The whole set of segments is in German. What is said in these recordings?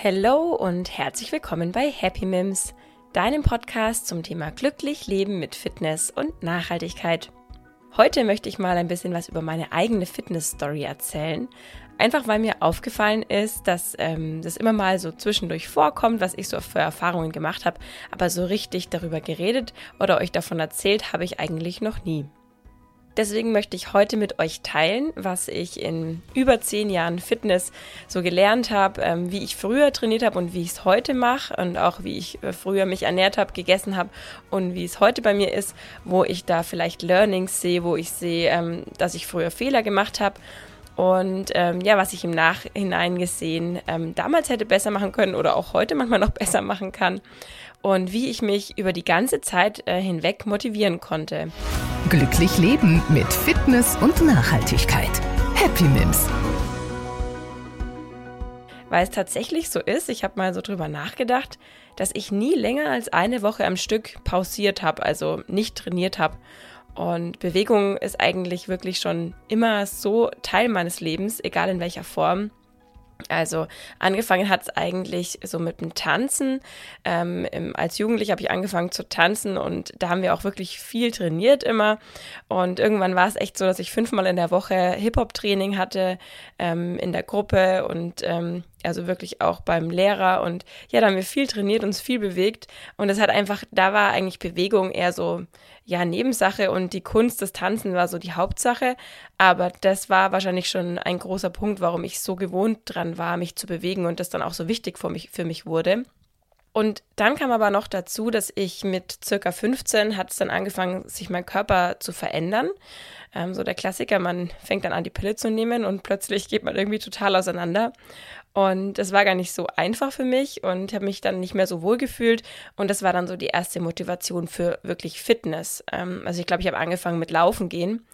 Hallo und herzlich willkommen bei Happy Mims, deinem Podcast zum Thema glücklich leben mit Fitness und Nachhaltigkeit. Heute möchte ich mal ein bisschen was über meine eigene Fitness-Story erzählen. Einfach weil mir aufgefallen ist, dass ähm, das immer mal so zwischendurch vorkommt, was ich so für Erfahrungen gemacht habe, aber so richtig darüber geredet oder euch davon erzählt habe ich eigentlich noch nie. Deswegen möchte ich heute mit euch teilen, was ich in über zehn Jahren Fitness so gelernt habe, ähm, wie ich früher trainiert habe und wie ich es heute mache und auch wie ich äh, früher mich ernährt habe, gegessen habe und wie es heute bei mir ist, wo ich da vielleicht Learnings sehe, wo ich sehe, ähm, dass ich früher Fehler gemacht habe und ähm, ja, was ich im Nachhinein gesehen ähm, damals hätte besser machen können oder auch heute manchmal noch besser machen kann und wie ich mich über die ganze Zeit äh, hinweg motivieren konnte. Glücklich leben mit Fitness und Nachhaltigkeit. Happy Mims. Weil es tatsächlich so ist, ich habe mal so drüber nachgedacht, dass ich nie länger als eine Woche am Stück pausiert habe, also nicht trainiert habe. Und Bewegung ist eigentlich wirklich schon immer so Teil meines Lebens, egal in welcher Form. Also angefangen hat es eigentlich so mit dem Tanzen. Ähm, im, als Jugendlich habe ich angefangen zu tanzen und da haben wir auch wirklich viel trainiert immer. Und irgendwann war es echt so, dass ich fünfmal in der Woche Hip-Hop-Training hatte ähm, in der Gruppe und ähm, also wirklich auch beim Lehrer. Und ja, da haben wir viel trainiert, uns viel bewegt. Und es hat einfach, da war eigentlich Bewegung eher so ja Nebensache und die Kunst des Tanzen war so die Hauptsache. Aber das war wahrscheinlich schon ein großer Punkt, warum ich so gewohnt dran war, mich zu bewegen und das dann auch so wichtig für mich, für mich wurde. Und dann kam aber noch dazu, dass ich mit circa 15 hat es dann angefangen, sich mein Körper zu verändern. Ähm, so der Klassiker, man fängt dann an, die Pille zu nehmen und plötzlich geht man irgendwie total auseinander. Und das war gar nicht so einfach für mich und habe mich dann nicht mehr so wohl gefühlt. Und das war dann so die erste Motivation für wirklich Fitness. Ähm, also ich glaube, ich habe angefangen mit Laufen gehen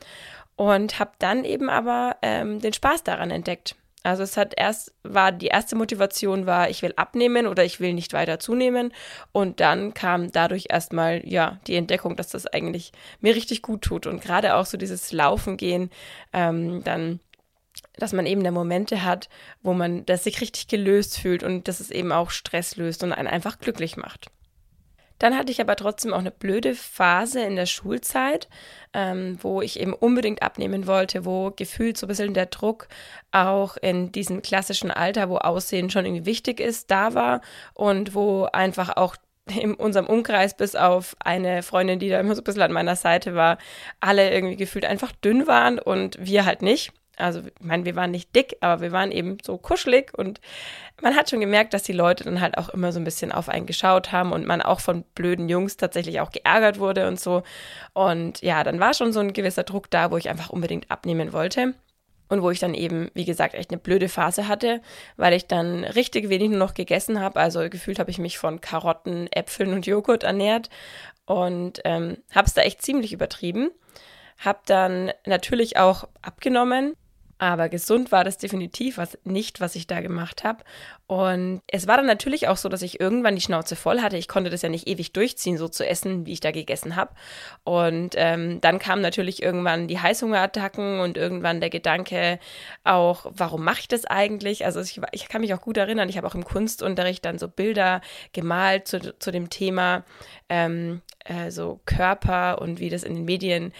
und habe dann eben aber ähm, den Spaß daran entdeckt. Also es hat erst, war die erste Motivation war, ich will abnehmen oder ich will nicht weiter zunehmen. Und dann kam dadurch erstmal, ja, die Entdeckung, dass das eigentlich mir richtig gut tut. Und gerade auch so dieses Laufen gehen, ähm, dann dass man eben da Momente hat, wo man das sich richtig gelöst fühlt und dass es eben auch Stress löst und einen einfach glücklich macht. Dann hatte ich aber trotzdem auch eine blöde Phase in der Schulzeit, ähm, wo ich eben unbedingt abnehmen wollte, wo gefühlt so ein bisschen der Druck auch in diesem klassischen Alter, wo Aussehen schon irgendwie wichtig ist, da war und wo einfach auch in unserem Umkreis, bis auf eine Freundin, die da immer so ein bisschen an meiner Seite war, alle irgendwie gefühlt einfach dünn waren und wir halt nicht. Also, ich meine, wir waren nicht dick, aber wir waren eben so kuschelig und man hat schon gemerkt, dass die Leute dann halt auch immer so ein bisschen auf einen geschaut haben und man auch von blöden Jungs tatsächlich auch geärgert wurde und so. Und ja, dann war schon so ein gewisser Druck da, wo ich einfach unbedingt abnehmen wollte. Und wo ich dann eben, wie gesagt, echt eine blöde Phase hatte, weil ich dann richtig wenig nur noch gegessen habe. Also gefühlt habe ich mich von Karotten, Äpfeln und Joghurt ernährt und ähm, habe es da echt ziemlich übertrieben. Habe dann natürlich auch abgenommen, aber gesund war das definitiv was nicht, was ich da gemacht habe. Und es war dann natürlich auch so, dass ich irgendwann die Schnauze voll hatte. Ich konnte das ja nicht ewig durchziehen, so zu essen, wie ich da gegessen habe. Und ähm, dann kamen natürlich irgendwann die Heißhungerattacken und irgendwann der Gedanke auch, warum mache ich das eigentlich? Also ich, ich kann mich auch gut erinnern, ich habe auch im Kunstunterricht dann so Bilder gemalt zu, zu dem Thema ähm, äh, so Körper und wie das in den Medien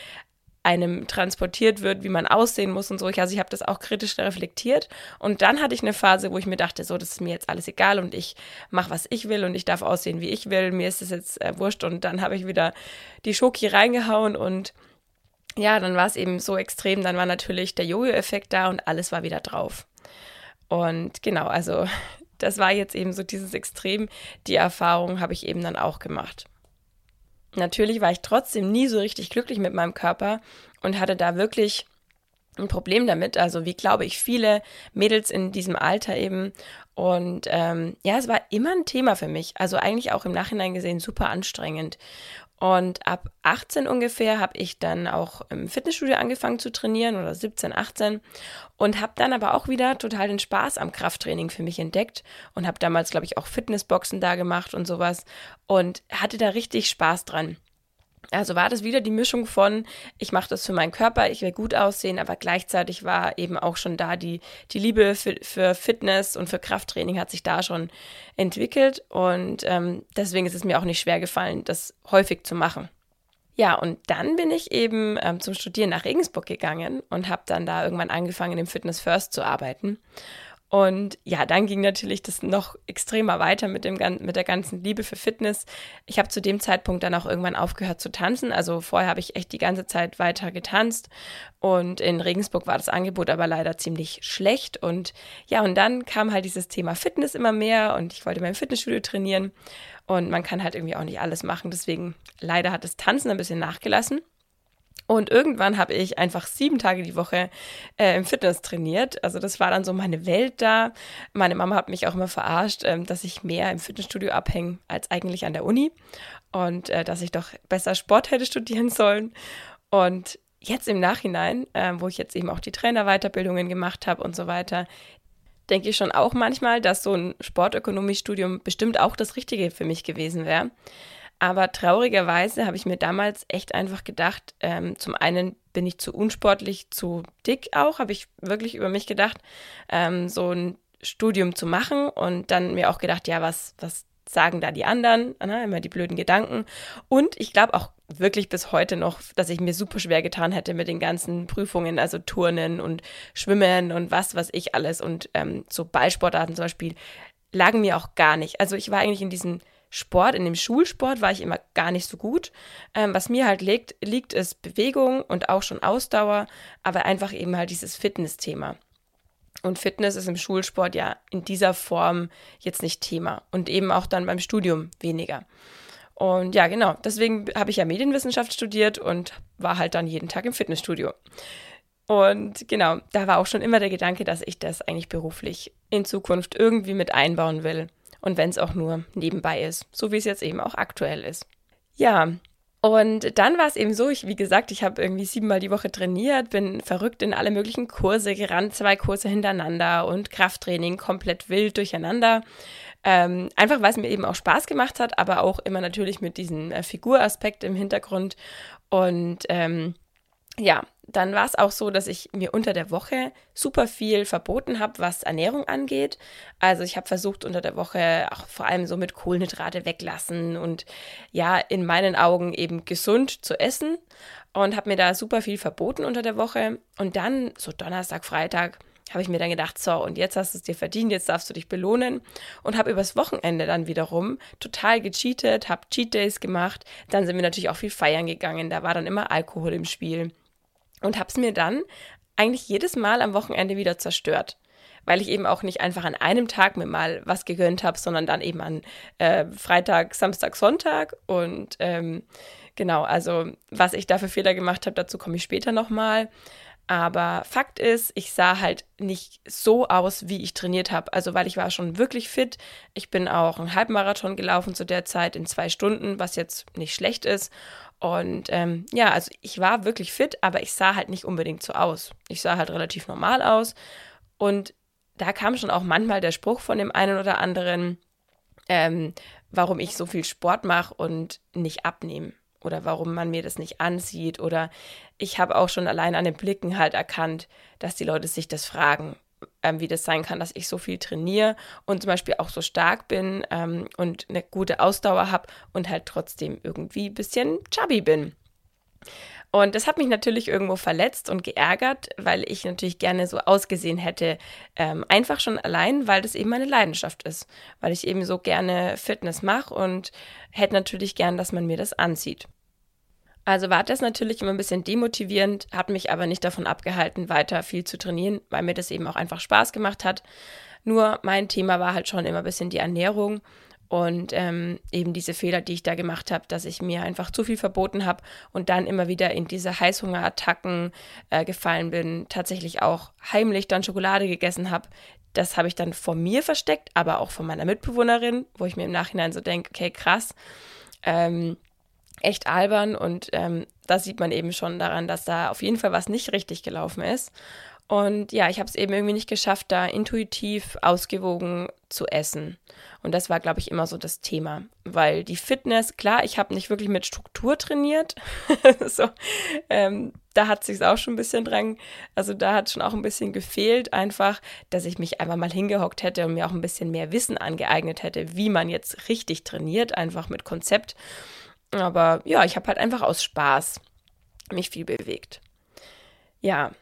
einem transportiert wird, wie man aussehen muss und so. Also ich habe das auch kritisch reflektiert. Und dann hatte ich eine Phase, wo ich mir dachte, so, das ist mir jetzt alles egal und ich mache, was ich will und ich darf aussehen, wie ich will. Mir ist das jetzt äh, wurscht. Und dann habe ich wieder die Schoki reingehauen und ja, dann war es eben so extrem. Dann war natürlich der Jojo-Effekt da und alles war wieder drauf. Und genau, also das war jetzt eben so dieses Extrem. Die Erfahrung habe ich eben dann auch gemacht. Natürlich war ich trotzdem nie so richtig glücklich mit meinem Körper und hatte da wirklich ein Problem damit. Also wie glaube ich viele Mädels in diesem Alter eben. Und ähm, ja, es war immer ein Thema für mich. Also eigentlich auch im Nachhinein gesehen super anstrengend. Und ab 18 ungefähr habe ich dann auch im Fitnessstudio angefangen zu trainieren oder 17, 18 und habe dann aber auch wieder total den Spaß am Krafttraining für mich entdeckt und habe damals, glaube ich, auch Fitnessboxen da gemacht und sowas und hatte da richtig Spaß dran. Also war das wieder die Mischung von, ich mache das für meinen Körper, ich will gut aussehen, aber gleichzeitig war eben auch schon da die, die Liebe für, für Fitness und für Krafttraining hat sich da schon entwickelt und ähm, deswegen ist es mir auch nicht schwer gefallen, das häufig zu machen. Ja, und dann bin ich eben ähm, zum Studieren nach Regensburg gegangen und habe dann da irgendwann angefangen, im Fitness First zu arbeiten. Und ja, dann ging natürlich das noch extremer weiter mit, dem, mit der ganzen Liebe für Fitness. Ich habe zu dem Zeitpunkt dann auch irgendwann aufgehört zu tanzen. Also vorher habe ich echt die ganze Zeit weiter getanzt. Und in Regensburg war das Angebot aber leider ziemlich schlecht. Und ja, und dann kam halt dieses Thema Fitness immer mehr und ich wollte mein Fitnessstudio trainieren. Und man kann halt irgendwie auch nicht alles machen. Deswegen leider hat das Tanzen ein bisschen nachgelassen. Und irgendwann habe ich einfach sieben Tage die Woche äh, im Fitness trainiert. Also das war dann so meine Welt da. Meine Mama hat mich auch immer verarscht, ähm, dass ich mehr im Fitnessstudio abhänge als eigentlich an der Uni und äh, dass ich doch besser Sport hätte studieren sollen. Und jetzt im Nachhinein, äh, wo ich jetzt eben auch die Trainerweiterbildungen gemacht habe und so weiter, denke ich schon auch manchmal, dass so ein Sportökonomiestudium bestimmt auch das Richtige für mich gewesen wäre. Aber traurigerweise habe ich mir damals echt einfach gedacht, ähm, zum einen bin ich zu unsportlich, zu dick auch, habe ich wirklich über mich gedacht, ähm, so ein Studium zu machen und dann mir auch gedacht, ja, was, was sagen da die anderen, ne? immer die blöden Gedanken. Und ich glaube auch wirklich bis heute noch, dass ich mir super schwer getan hätte mit den ganzen Prüfungen, also Turnen und Schwimmen und was, was ich alles. Und ähm, so Ballsportarten zum Beispiel lagen mir auch gar nicht. Also ich war eigentlich in diesen Sport, in dem Schulsport war ich immer gar nicht so gut. Ähm, was mir halt liegt, liegt, ist Bewegung und auch schon Ausdauer, aber einfach eben halt dieses Fitness-Thema. Und Fitness ist im Schulsport ja in dieser Form jetzt nicht Thema und eben auch dann beim Studium weniger. Und ja, genau, deswegen habe ich ja Medienwissenschaft studiert und war halt dann jeden Tag im Fitnessstudio. Und genau, da war auch schon immer der Gedanke, dass ich das eigentlich beruflich in Zukunft irgendwie mit einbauen will und wenn es auch nur nebenbei ist, so wie es jetzt eben auch aktuell ist. Ja, und dann war es eben so, ich, wie gesagt, ich habe irgendwie siebenmal die Woche trainiert, bin verrückt in alle möglichen Kurse gerannt, zwei Kurse hintereinander und Krafttraining komplett wild durcheinander. Ähm, einfach weil es mir eben auch Spaß gemacht hat, aber auch immer natürlich mit diesem äh, Figuraspekt im Hintergrund. Und ähm, ja, dann war es auch so, dass ich mir unter der Woche super viel verboten habe, was Ernährung angeht. Also ich habe versucht unter der Woche auch vor allem so mit Kohlenhydrate weglassen und ja, in meinen Augen eben gesund zu essen und habe mir da super viel verboten unter der Woche. Und dann, so Donnerstag, Freitag, habe ich mir dann gedacht, so, und jetzt hast du es dir verdient, jetzt darfst du dich belohnen. Und habe übers Wochenende dann wiederum total gecheatet, habe Cheat Days gemacht. Dann sind wir natürlich auch viel feiern gegangen. Da war dann immer Alkohol im Spiel und habe es mir dann eigentlich jedes Mal am Wochenende wieder zerstört. Weil ich eben auch nicht einfach an einem Tag mir mal was gegönnt habe, sondern dann eben an äh, Freitag, Samstag, Sonntag. Und ähm, genau, also was ich da für Fehler gemacht habe, dazu komme ich später nochmal. Aber Fakt ist, ich sah halt nicht so aus, wie ich trainiert habe. Also, weil ich war schon wirklich fit. Ich bin auch einen Halbmarathon gelaufen zu der Zeit in zwei Stunden, was jetzt nicht schlecht ist. Und ähm, ja, also ich war wirklich fit, aber ich sah halt nicht unbedingt so aus. Ich sah halt relativ normal aus. Und da kam schon auch manchmal der Spruch von dem einen oder anderen, ähm, warum ich so viel Sport mache und nicht abnehme oder warum man mir das nicht ansieht oder ich habe auch schon allein an den Blicken halt erkannt, dass die Leute sich das fragen, ähm, wie das sein kann, dass ich so viel trainiere und zum Beispiel auch so stark bin ähm, und eine gute Ausdauer habe und halt trotzdem irgendwie ein bisschen chubby bin. Und das hat mich natürlich irgendwo verletzt und geärgert, weil ich natürlich gerne so ausgesehen hätte. Ähm, einfach schon allein, weil das eben meine Leidenschaft ist. Weil ich eben so gerne Fitness mache und hätte natürlich gern, dass man mir das ansieht. Also war das natürlich immer ein bisschen demotivierend, hat mich aber nicht davon abgehalten, weiter viel zu trainieren, weil mir das eben auch einfach Spaß gemacht hat. Nur mein Thema war halt schon immer ein bisschen die Ernährung und ähm, eben diese Fehler, die ich da gemacht habe, dass ich mir einfach zu viel verboten habe und dann immer wieder in diese Heißhungerattacken äh, gefallen bin, tatsächlich auch heimlich dann Schokolade gegessen habe. Das habe ich dann vor mir versteckt, aber auch von meiner Mitbewohnerin, wo ich mir im Nachhinein so denke, okay, krass. Ähm, echt albern und ähm, da sieht man eben schon daran, dass da auf jeden Fall was nicht richtig gelaufen ist. Und ja, ich habe es eben irgendwie nicht geschafft, da intuitiv ausgewogen zu essen. Und das war, glaube ich, immer so das Thema. Weil die Fitness, klar, ich habe nicht wirklich mit Struktur trainiert. so, ähm, da hat sich auch schon ein bisschen dran, also da hat schon auch ein bisschen gefehlt, einfach, dass ich mich einfach mal hingehockt hätte und mir auch ein bisschen mehr Wissen angeeignet hätte, wie man jetzt richtig trainiert, einfach mit Konzept. Aber ja, ich habe halt einfach aus Spaß mich viel bewegt. Ja,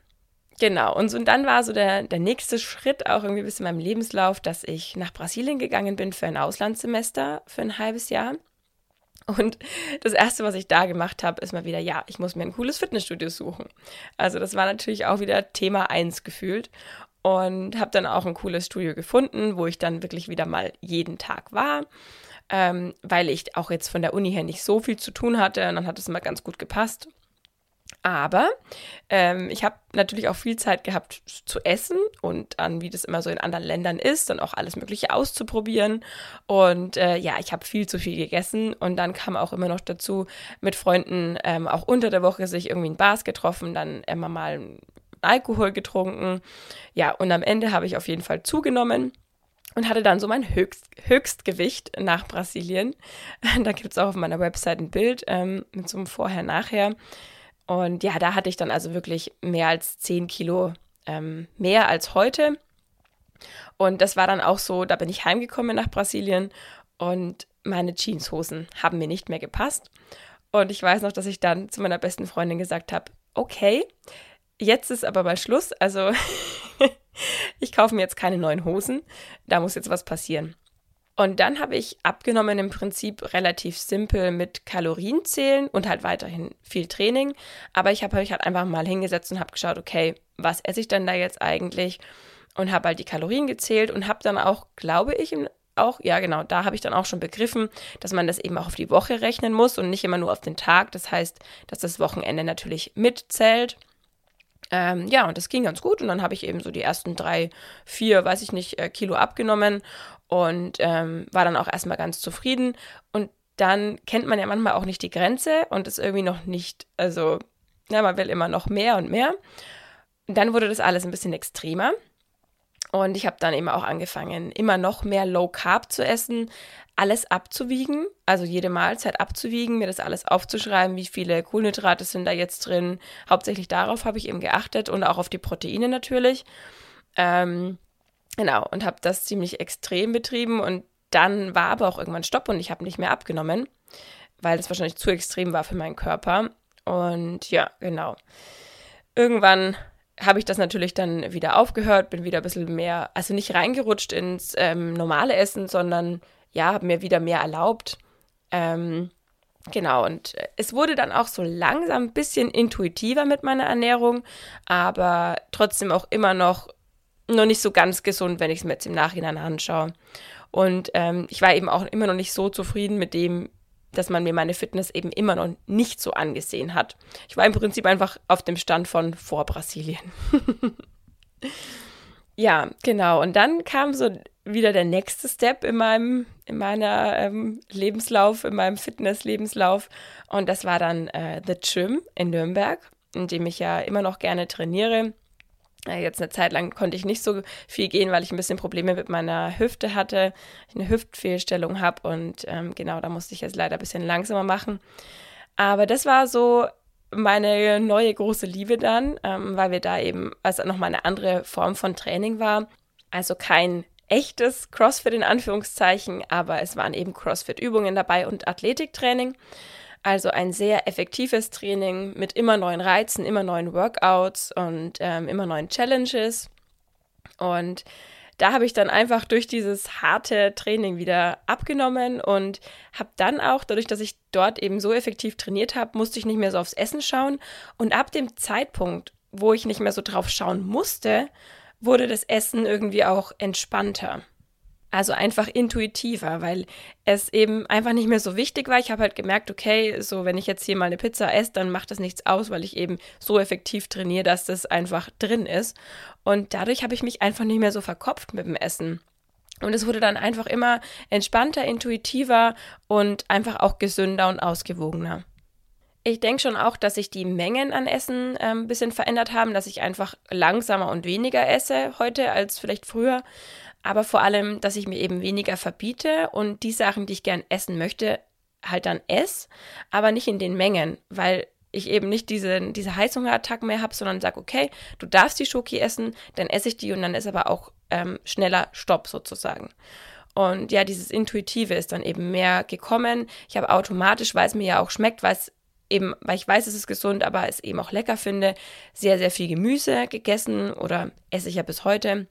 Genau, und, so, und dann war so der, der nächste Schritt auch irgendwie bis in meinem Lebenslauf, dass ich nach Brasilien gegangen bin für ein Auslandssemester für ein halbes Jahr. Und das Erste, was ich da gemacht habe, ist mal wieder, ja, ich muss mir ein cooles Fitnessstudio suchen. Also das war natürlich auch wieder Thema 1 gefühlt. Und habe dann auch ein cooles Studio gefunden, wo ich dann wirklich wieder mal jeden Tag war, ähm, weil ich auch jetzt von der Uni her nicht so viel zu tun hatte. Und dann hat es immer ganz gut gepasst. Aber ähm, ich habe natürlich auch viel Zeit gehabt zu essen und an, wie das immer so in anderen Ländern ist, dann auch alles Mögliche auszuprobieren. Und äh, ja, ich habe viel zu viel gegessen und dann kam auch immer noch dazu, mit Freunden ähm, auch unter der Woche sich irgendwie in Bars getroffen, dann immer mal Alkohol getrunken. Ja, und am Ende habe ich auf jeden Fall zugenommen und hatte dann so mein Höchst, Höchstgewicht nach Brasilien. Da gibt es auch auf meiner Website ein Bild ähm, mit so einem Vorher-Nachher. Und ja, da hatte ich dann also wirklich mehr als 10 Kilo ähm, mehr als heute. Und das war dann auch so, da bin ich heimgekommen nach Brasilien und meine Jeanshosen haben mir nicht mehr gepasst. Und ich weiß noch, dass ich dann zu meiner besten Freundin gesagt habe, okay, jetzt ist aber mal Schluss. Also ich kaufe mir jetzt keine neuen Hosen. Da muss jetzt was passieren. Und dann habe ich abgenommen im Prinzip relativ simpel mit Kalorien zählen und halt weiterhin viel Training. Aber ich habe mich halt einfach mal hingesetzt und habe geschaut, okay, was esse ich denn da jetzt eigentlich? Und habe halt die Kalorien gezählt und habe dann auch, glaube ich, auch, ja genau, da habe ich dann auch schon begriffen, dass man das eben auch auf die Woche rechnen muss und nicht immer nur auf den Tag. Das heißt, dass das Wochenende natürlich mitzählt. Ähm, ja, und das ging ganz gut. Und dann habe ich eben so die ersten drei, vier, weiß ich nicht, äh, Kilo abgenommen und ähm, war dann auch erstmal ganz zufrieden. Und dann kennt man ja manchmal auch nicht die Grenze und ist irgendwie noch nicht, also, ja, man will immer noch mehr und mehr. Und dann wurde das alles ein bisschen extremer. Und ich habe dann eben auch angefangen, immer noch mehr Low Carb zu essen, alles abzuwiegen, also jede Mahlzeit abzuwiegen, mir das alles aufzuschreiben, wie viele Kohlenhydrate sind da jetzt drin. Hauptsächlich darauf habe ich eben geachtet und auch auf die Proteine natürlich. Ähm, genau, und habe das ziemlich extrem betrieben und dann war aber auch irgendwann Stopp und ich habe nicht mehr abgenommen, weil das wahrscheinlich zu extrem war für meinen Körper. Und ja, genau. Irgendwann habe ich das natürlich dann wieder aufgehört, bin wieder ein bisschen mehr, also nicht reingerutscht ins ähm, normale Essen, sondern ja, habe mir wieder mehr erlaubt. Ähm, genau, und es wurde dann auch so langsam ein bisschen intuitiver mit meiner Ernährung, aber trotzdem auch immer noch noch nicht so ganz gesund, wenn ich es mir jetzt im Nachhinein anschaue. Und ähm, ich war eben auch immer noch nicht so zufrieden mit dem, dass man mir meine Fitness eben immer noch nicht so angesehen hat. Ich war im Prinzip einfach auf dem Stand von vor Brasilien. ja, genau. Und dann kam so wieder der nächste Step in meinem, in meiner ähm, Lebenslauf, in meinem Fitness-Lebenslauf. Und das war dann äh, The Gym in Nürnberg, in dem ich ja immer noch gerne trainiere. Äh, jetzt eine Zeit lang konnte ich nicht so viel gehen, weil ich ein bisschen Probleme mit meiner Hüfte hatte, eine Hüftfehlstellung habe und ähm, genau, da musste ich jetzt leider ein bisschen langsamer machen. Aber das war so meine neue große Liebe dann, ähm, weil wir da eben, also nochmal eine andere Form von Training war. Also kein echtes CrossFit in Anführungszeichen, aber es waren eben CrossFit-Übungen dabei und Athletiktraining. Also ein sehr effektives Training mit immer neuen Reizen, immer neuen Workouts und ähm, immer neuen Challenges. Und da habe ich dann einfach durch dieses harte Training wieder abgenommen und habe dann auch, dadurch, dass ich dort eben so effektiv trainiert habe, musste ich nicht mehr so aufs Essen schauen. Und ab dem Zeitpunkt, wo ich nicht mehr so drauf schauen musste, wurde das Essen irgendwie auch entspannter. Also einfach intuitiver, weil es eben einfach nicht mehr so wichtig war. Ich habe halt gemerkt, okay, so wenn ich jetzt hier mal eine Pizza esse, dann macht das nichts aus, weil ich eben so effektiv trainiere, dass das einfach drin ist. Und dadurch habe ich mich einfach nicht mehr so verkopft mit dem Essen. Und es wurde dann einfach immer entspannter, intuitiver und einfach auch gesünder und ausgewogener. Ich denke schon auch, dass sich die Mengen an Essen äh, ein bisschen verändert haben, dass ich einfach langsamer und weniger esse heute als vielleicht früher. Aber vor allem, dass ich mir eben weniger verbiete und die Sachen, die ich gern essen möchte, halt dann esse, aber nicht in den Mengen, weil ich eben nicht diese, diese Heißhungerattacken mehr habe, sondern sage, okay, du darfst die Schoki essen, dann esse ich die und dann ist aber auch ähm, schneller Stopp sozusagen. Und ja, dieses Intuitive ist dann eben mehr gekommen. Ich habe automatisch, weil es mir ja auch schmeckt, weil es eben, weil ich weiß, es ist gesund, aber es eben auch lecker finde, sehr, sehr viel Gemüse gegessen oder esse ich ja bis heute.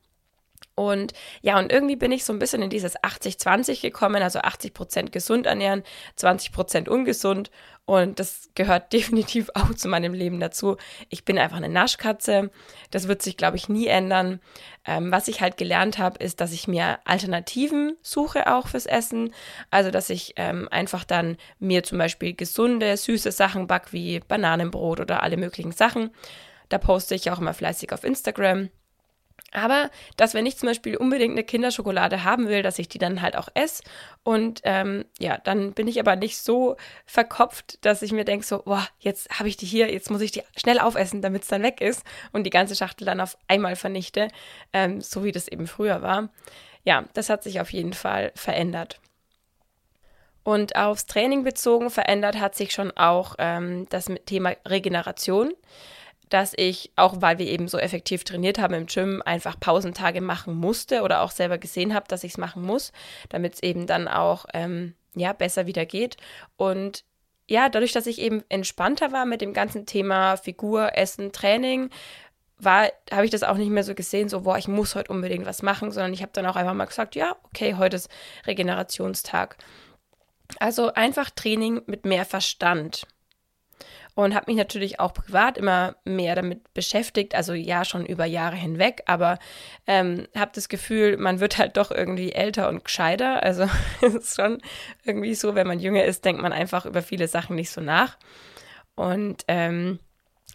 Und ja, und irgendwie bin ich so ein bisschen in dieses 80-20 gekommen, also 80 Prozent gesund ernähren, 20 Prozent ungesund. Und das gehört definitiv auch zu meinem Leben dazu. Ich bin einfach eine Naschkatze. Das wird sich, glaube ich, nie ändern. Ähm, was ich halt gelernt habe, ist, dass ich mir Alternativen suche auch fürs Essen. Also, dass ich ähm, einfach dann mir zum Beispiel gesunde, süße Sachen back, wie Bananenbrot oder alle möglichen Sachen. Da poste ich auch immer fleißig auf Instagram. Aber dass, wenn ich zum Beispiel unbedingt eine Kinderschokolade haben will, dass ich die dann halt auch esse. Und ähm, ja, dann bin ich aber nicht so verkopft, dass ich mir denke, so, boah, jetzt habe ich die hier, jetzt muss ich die schnell aufessen, damit es dann weg ist und die ganze Schachtel dann auf einmal vernichte, ähm, so wie das eben früher war. Ja, das hat sich auf jeden Fall verändert. Und aufs Training bezogen verändert hat sich schon auch ähm, das Thema Regeneration dass ich, auch weil wir eben so effektiv trainiert haben im Gym, einfach Pausentage machen musste oder auch selber gesehen habe, dass ich es machen muss, damit es eben dann auch ähm, ja, besser wieder geht. Und ja, dadurch, dass ich eben entspannter war mit dem ganzen Thema Figur, Essen, Training, war, habe ich das auch nicht mehr so gesehen, so, boah, ich muss heute unbedingt was machen, sondern ich habe dann auch einfach mal gesagt, ja, okay, heute ist Regenerationstag. Also einfach Training mit mehr Verstand und habe mich natürlich auch privat immer mehr damit beschäftigt, also ja schon über Jahre hinweg, aber ähm, habe das Gefühl, man wird halt doch irgendwie älter und gescheiter. Also es ist schon irgendwie so, wenn man jünger ist, denkt man einfach über viele Sachen nicht so nach. Und ähm,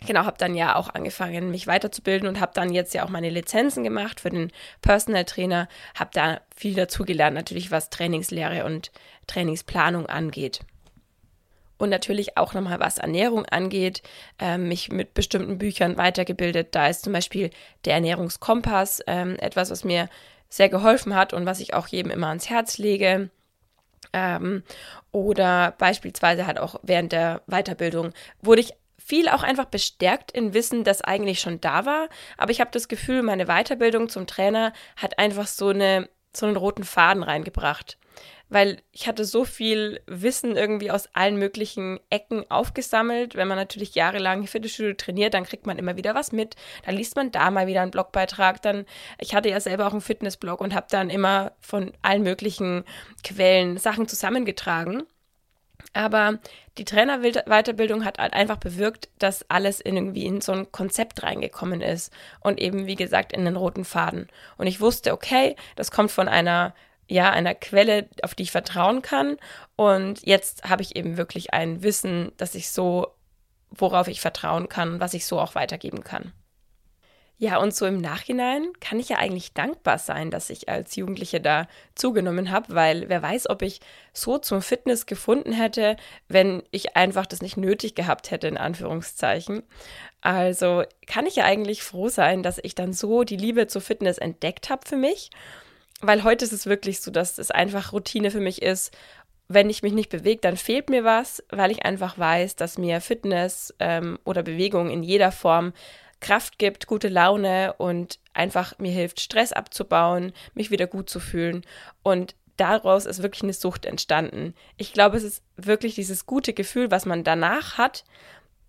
genau, habe dann ja auch angefangen, mich weiterzubilden und habe dann jetzt ja auch meine Lizenzen gemacht für den Personal Trainer, habe da viel dazugelernt, natürlich was Trainingslehre und Trainingsplanung angeht und natürlich auch nochmal was Ernährung angeht, äh, mich mit bestimmten Büchern weitergebildet. Da ist zum Beispiel der Ernährungskompass ähm, etwas, was mir sehr geholfen hat und was ich auch jedem immer ans Herz lege. Ähm, oder beispielsweise halt auch während der Weiterbildung wurde ich viel auch einfach bestärkt in Wissen, das eigentlich schon da war. Aber ich habe das Gefühl, meine Weiterbildung zum Trainer hat einfach so, eine, so einen roten Faden reingebracht weil ich hatte so viel Wissen irgendwie aus allen möglichen Ecken aufgesammelt. Wenn man natürlich jahrelang Fitnessstudio trainiert, dann kriegt man immer wieder was mit. Dann liest man da mal wieder einen Blogbeitrag. Dann, ich hatte ja selber auch einen Fitnessblog und habe dann immer von allen möglichen Quellen Sachen zusammengetragen. Aber die Trainerweiterbildung hat halt einfach bewirkt, dass alles in irgendwie in so ein Konzept reingekommen ist und eben, wie gesagt, in den roten Faden. Und ich wusste, okay, das kommt von einer ja, einer Quelle, auf die ich vertrauen kann. Und jetzt habe ich eben wirklich ein Wissen, dass ich so, worauf ich vertrauen kann, was ich so auch weitergeben kann. Ja, und so im Nachhinein kann ich ja eigentlich dankbar sein, dass ich als Jugendliche da zugenommen habe, weil wer weiß, ob ich so zum Fitness gefunden hätte, wenn ich einfach das nicht nötig gehabt hätte, in Anführungszeichen. Also kann ich ja eigentlich froh sein, dass ich dann so die Liebe zur Fitness entdeckt habe für mich weil heute ist es wirklich so, dass es einfach Routine für mich ist. Wenn ich mich nicht bewege, dann fehlt mir was, weil ich einfach weiß, dass mir Fitness ähm, oder Bewegung in jeder Form Kraft gibt, gute Laune und einfach mir hilft, Stress abzubauen, mich wieder gut zu fühlen. Und daraus ist wirklich eine Sucht entstanden. Ich glaube, es ist wirklich dieses gute Gefühl, was man danach hat,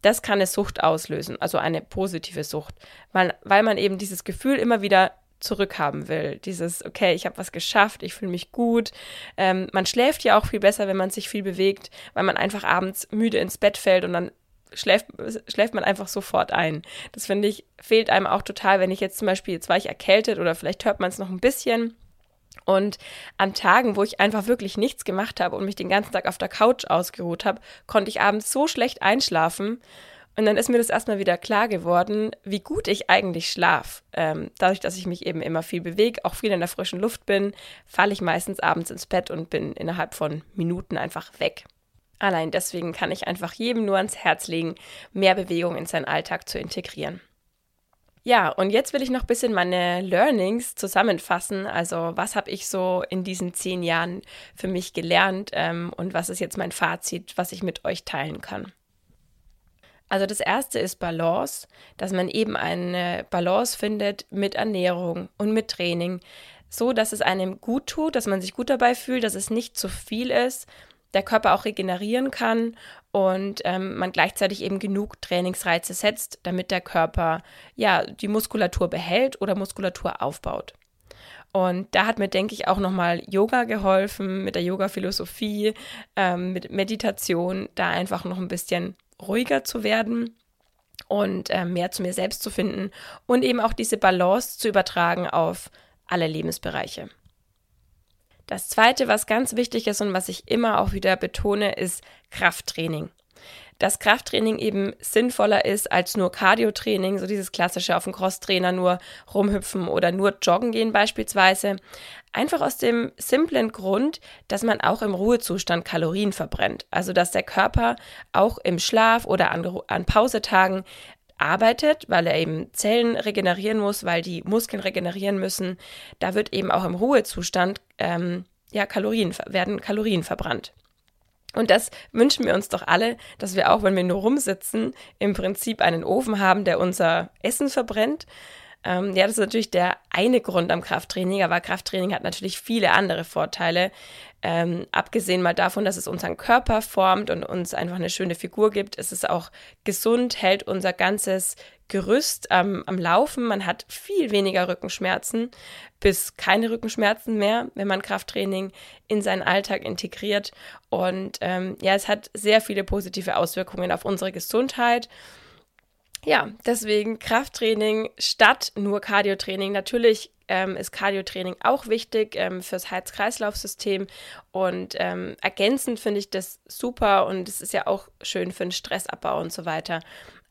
das kann eine Sucht auslösen, also eine positive Sucht, weil, weil man eben dieses Gefühl immer wieder zurückhaben will. Dieses, okay, ich habe was geschafft, ich fühle mich gut. Ähm, man schläft ja auch viel besser, wenn man sich viel bewegt, weil man einfach abends müde ins Bett fällt und dann schläft, schläft man einfach sofort ein. Das finde ich, fehlt einem auch total, wenn ich jetzt zum Beispiel, jetzt war ich erkältet oder vielleicht hört man es noch ein bisschen. Und an Tagen, wo ich einfach wirklich nichts gemacht habe und mich den ganzen Tag auf der Couch ausgeruht habe, konnte ich abends so schlecht einschlafen. Und dann ist mir das erstmal wieder klar geworden, wie gut ich eigentlich schlaf. Ähm, dadurch, dass ich mich eben immer viel bewege, auch viel in der frischen Luft bin, falle ich meistens abends ins Bett und bin innerhalb von Minuten einfach weg. Allein deswegen kann ich einfach jedem nur ans Herz legen, mehr Bewegung in seinen Alltag zu integrieren. Ja, und jetzt will ich noch ein bisschen meine Learnings zusammenfassen. Also was habe ich so in diesen zehn Jahren für mich gelernt ähm, und was ist jetzt mein Fazit, was ich mit euch teilen kann. Also das erste ist Balance, dass man eben eine Balance findet mit Ernährung und mit Training, so dass es einem gut tut, dass man sich gut dabei fühlt, dass es nicht zu viel ist, der Körper auch regenerieren kann und ähm, man gleichzeitig eben genug Trainingsreize setzt, damit der Körper ja die Muskulatur behält oder Muskulatur aufbaut. Und da hat mir, denke ich, auch nochmal Yoga geholfen, mit der Yoga-Philosophie, ähm, mit Meditation, da einfach noch ein bisschen ruhiger zu werden und äh, mehr zu mir selbst zu finden und eben auch diese Balance zu übertragen auf alle Lebensbereiche. Das zweite, was ganz wichtig ist und was ich immer auch wieder betone, ist Krafttraining. Dass Krafttraining eben sinnvoller ist als nur Cardiotraining, so dieses klassische auf dem Crosstrainer nur rumhüpfen oder nur joggen gehen beispielsweise. Einfach aus dem simplen Grund, dass man auch im Ruhezustand Kalorien verbrennt. Also dass der Körper auch im Schlaf oder an, an Pausetagen arbeitet, weil er eben Zellen regenerieren muss, weil die Muskeln regenerieren müssen. Da wird eben auch im Ruhezustand ähm, ja Kalorien werden Kalorien verbrannt. Und das wünschen wir uns doch alle, dass wir auch, wenn wir nur rumsitzen, im Prinzip einen Ofen haben, der unser Essen verbrennt. Ähm, ja, das ist natürlich der eine Grund am Krafttraining, aber Krafttraining hat natürlich viele andere Vorteile. Ähm, abgesehen mal davon, dass es unseren Körper formt und uns einfach eine schöne Figur gibt, ist es auch gesund, hält unser ganzes Gerüst ähm, am Laufen. Man hat viel weniger Rückenschmerzen bis keine Rückenschmerzen mehr, wenn man Krafttraining in seinen Alltag integriert. Und ähm, ja, es hat sehr viele positive Auswirkungen auf unsere Gesundheit. Ja, deswegen Krafttraining statt nur Cardiotraining. Natürlich ähm, ist Cardiotraining auch wichtig ähm, fürs Herz-Kreislauf-System und ähm, ergänzend finde ich das super und es ist ja auch schön für den Stressabbau und so weiter.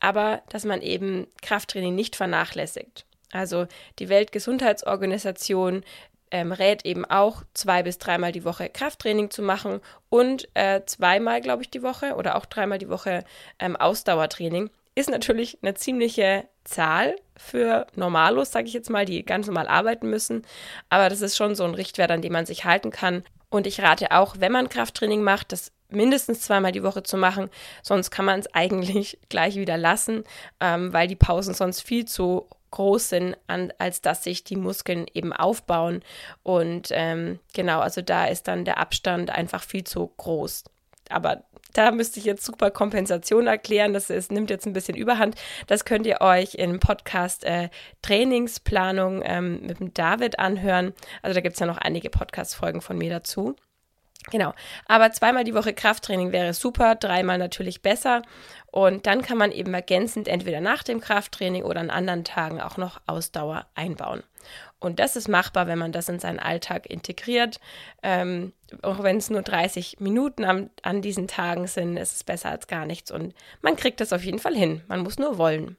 Aber dass man eben Krafttraining nicht vernachlässigt. Also die Weltgesundheitsorganisation ähm, rät eben auch zwei bis dreimal die Woche Krafttraining zu machen und äh, zweimal, glaube ich, die Woche oder auch dreimal die Woche ähm, Ausdauertraining ist natürlich eine ziemliche Zahl für Normalos, sage ich jetzt mal, die ganz normal arbeiten müssen. Aber das ist schon so ein Richtwert, an dem man sich halten kann. Und ich rate auch, wenn man Krafttraining macht, das mindestens zweimal die Woche zu machen. Sonst kann man es eigentlich gleich wieder lassen, ähm, weil die Pausen sonst viel zu groß sind, an, als dass sich die Muskeln eben aufbauen. Und ähm, genau, also da ist dann der Abstand einfach viel zu groß. Aber da müsste ich jetzt super Kompensation erklären. Das ist, nimmt jetzt ein bisschen Überhand. Das könnt ihr euch im Podcast äh, Trainingsplanung ähm, mit dem David anhören. Also da gibt es ja noch einige Podcast-Folgen von mir dazu. Genau. Aber zweimal die Woche Krafttraining wäre super, dreimal natürlich besser. Und dann kann man eben ergänzend entweder nach dem Krafttraining oder an anderen Tagen auch noch Ausdauer einbauen. Und das ist machbar, wenn man das in seinen Alltag integriert. Ähm, auch wenn es nur 30 Minuten am, an diesen Tagen sind, ist es besser als gar nichts. Und man kriegt das auf jeden Fall hin. Man muss nur wollen.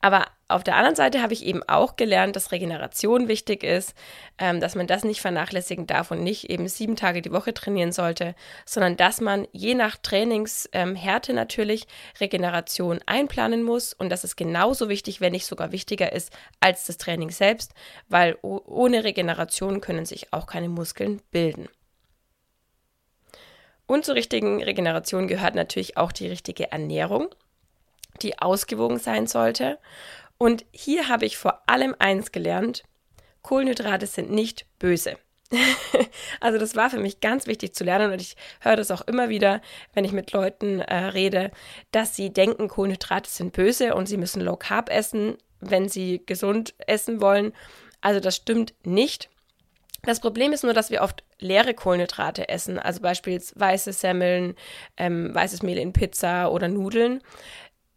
Aber auf der anderen Seite habe ich eben auch gelernt, dass Regeneration wichtig ist, ähm, dass man das nicht vernachlässigen darf und nicht eben sieben Tage die Woche trainieren sollte, sondern dass man je nach Trainingshärte ähm, natürlich Regeneration einplanen muss und das ist genauso wichtig, wenn nicht sogar wichtiger ist als das Training selbst, weil ohne Regeneration können sich auch keine Muskeln bilden. Und zur richtigen Regeneration gehört natürlich auch die richtige Ernährung die ausgewogen sein sollte. Und hier habe ich vor allem eins gelernt, Kohlenhydrate sind nicht böse. also das war für mich ganz wichtig zu lernen und ich höre das auch immer wieder, wenn ich mit Leuten äh, rede, dass sie denken, Kohlenhydrate sind böse und sie müssen Low Carb essen, wenn sie gesund essen wollen. Also das stimmt nicht. Das Problem ist nur, dass wir oft leere Kohlenhydrate essen, also beispielsweise weiße Semmeln, ähm, weißes Mehl in Pizza oder Nudeln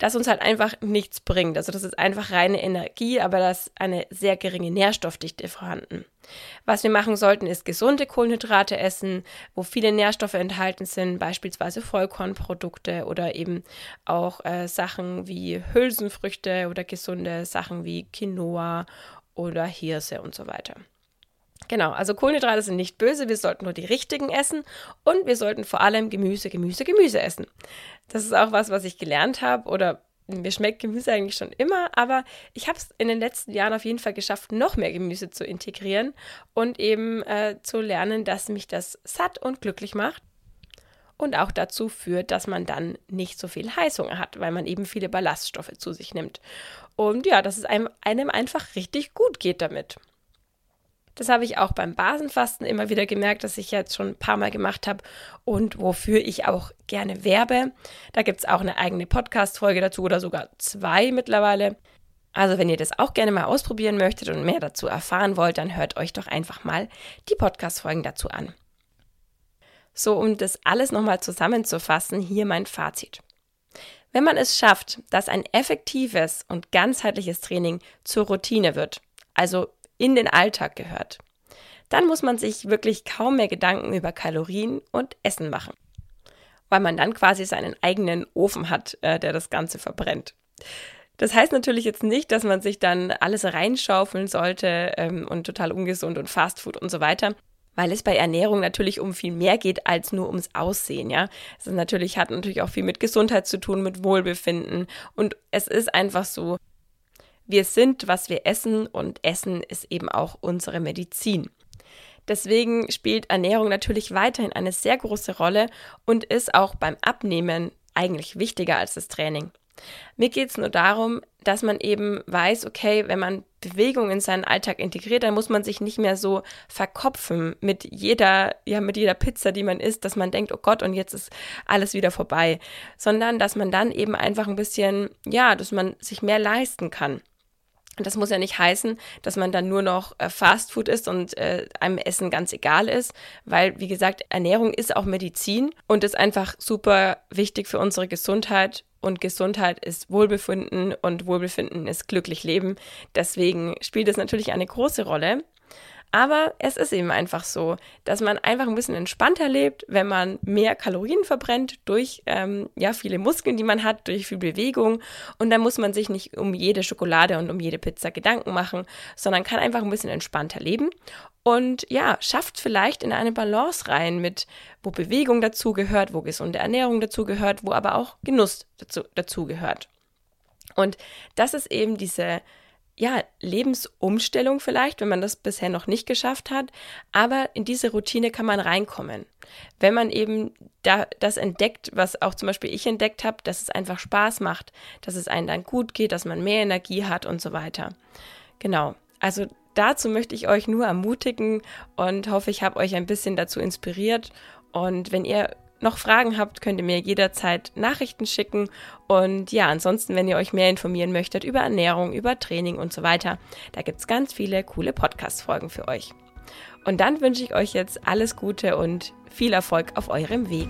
das uns halt einfach nichts bringt. Also das ist einfach reine Energie, aber da ist eine sehr geringe Nährstoffdichte vorhanden. Was wir machen sollten, ist gesunde Kohlenhydrate essen, wo viele Nährstoffe enthalten sind, beispielsweise Vollkornprodukte oder eben auch äh, Sachen wie Hülsenfrüchte oder gesunde Sachen wie Quinoa oder Hirse und so weiter. Genau, also Kohlenhydrate sind nicht böse, wir sollten nur die richtigen essen und wir sollten vor allem Gemüse, Gemüse, Gemüse essen. Das ist auch was, was ich gelernt habe oder mir schmeckt Gemüse eigentlich schon immer, aber ich habe es in den letzten Jahren auf jeden Fall geschafft, noch mehr Gemüse zu integrieren und eben äh, zu lernen, dass mich das satt und glücklich macht und auch dazu führt, dass man dann nicht so viel Heißhunger hat, weil man eben viele Ballaststoffe zu sich nimmt. Und ja, dass es einem, einem einfach richtig gut geht damit. Das habe ich auch beim Basenfasten immer wieder gemerkt, dass ich jetzt schon ein paar Mal gemacht habe und wofür ich auch gerne werbe. Da gibt es auch eine eigene Podcast-Folge dazu oder sogar zwei mittlerweile. Also, wenn ihr das auch gerne mal ausprobieren möchtet und mehr dazu erfahren wollt, dann hört euch doch einfach mal die Podcast-Folgen dazu an. So, um das alles nochmal zusammenzufassen, hier mein Fazit. Wenn man es schafft, dass ein effektives und ganzheitliches Training zur Routine wird, also in den Alltag gehört, dann muss man sich wirklich kaum mehr Gedanken über Kalorien und Essen machen, weil man dann quasi seinen eigenen Ofen hat, äh, der das Ganze verbrennt. Das heißt natürlich jetzt nicht, dass man sich dann alles reinschaufeln sollte ähm, und total ungesund und Fastfood und so weiter, weil es bei Ernährung natürlich um viel mehr geht als nur ums Aussehen, ja. Es ist natürlich hat natürlich auch viel mit Gesundheit zu tun, mit Wohlbefinden und es ist einfach so, wir sind, was wir essen und Essen ist eben auch unsere Medizin. Deswegen spielt Ernährung natürlich weiterhin eine sehr große Rolle und ist auch beim Abnehmen eigentlich wichtiger als das Training. Mir geht es nur darum, dass man eben weiß, okay, wenn man Bewegung in seinen Alltag integriert, dann muss man sich nicht mehr so verkopfen mit jeder, ja, mit jeder Pizza, die man isst, dass man denkt, oh Gott, und jetzt ist alles wieder vorbei, sondern dass man dann eben einfach ein bisschen, ja, dass man sich mehr leisten kann. Das muss ja nicht heißen, dass man dann nur noch äh, Fastfood isst und äh, einem Essen ganz egal ist, weil, wie gesagt, Ernährung ist auch Medizin und ist einfach super wichtig für unsere Gesundheit. Und Gesundheit ist Wohlbefinden und Wohlbefinden ist glücklich leben. Deswegen spielt es natürlich eine große Rolle. Aber es ist eben einfach so, dass man einfach ein bisschen entspannter lebt, wenn man mehr Kalorien verbrennt durch ähm, ja viele Muskeln, die man hat, durch viel Bewegung. Und dann muss man sich nicht um jede Schokolade und um jede Pizza Gedanken machen, sondern kann einfach ein bisschen entspannter leben und ja, schafft vielleicht in eine Balance rein mit, wo Bewegung dazugehört, wo gesunde Ernährung dazugehört, wo aber auch Genuss dazu, dazugehört. Und das ist eben diese ja, Lebensumstellung vielleicht, wenn man das bisher noch nicht geschafft hat. Aber in diese Routine kann man reinkommen. Wenn man eben da das entdeckt, was auch zum Beispiel ich entdeckt habe, dass es einfach Spaß macht, dass es einem dann gut geht, dass man mehr Energie hat und so weiter. Genau. Also dazu möchte ich euch nur ermutigen und hoffe, ich habe euch ein bisschen dazu inspiriert. Und wenn ihr noch Fragen habt, könnt ihr mir jederzeit Nachrichten schicken. Und ja, ansonsten, wenn ihr euch mehr informieren möchtet über Ernährung, über Training und so weiter, da gibt es ganz viele coole Podcast-Folgen für euch. Und dann wünsche ich euch jetzt alles Gute und viel Erfolg auf eurem Weg.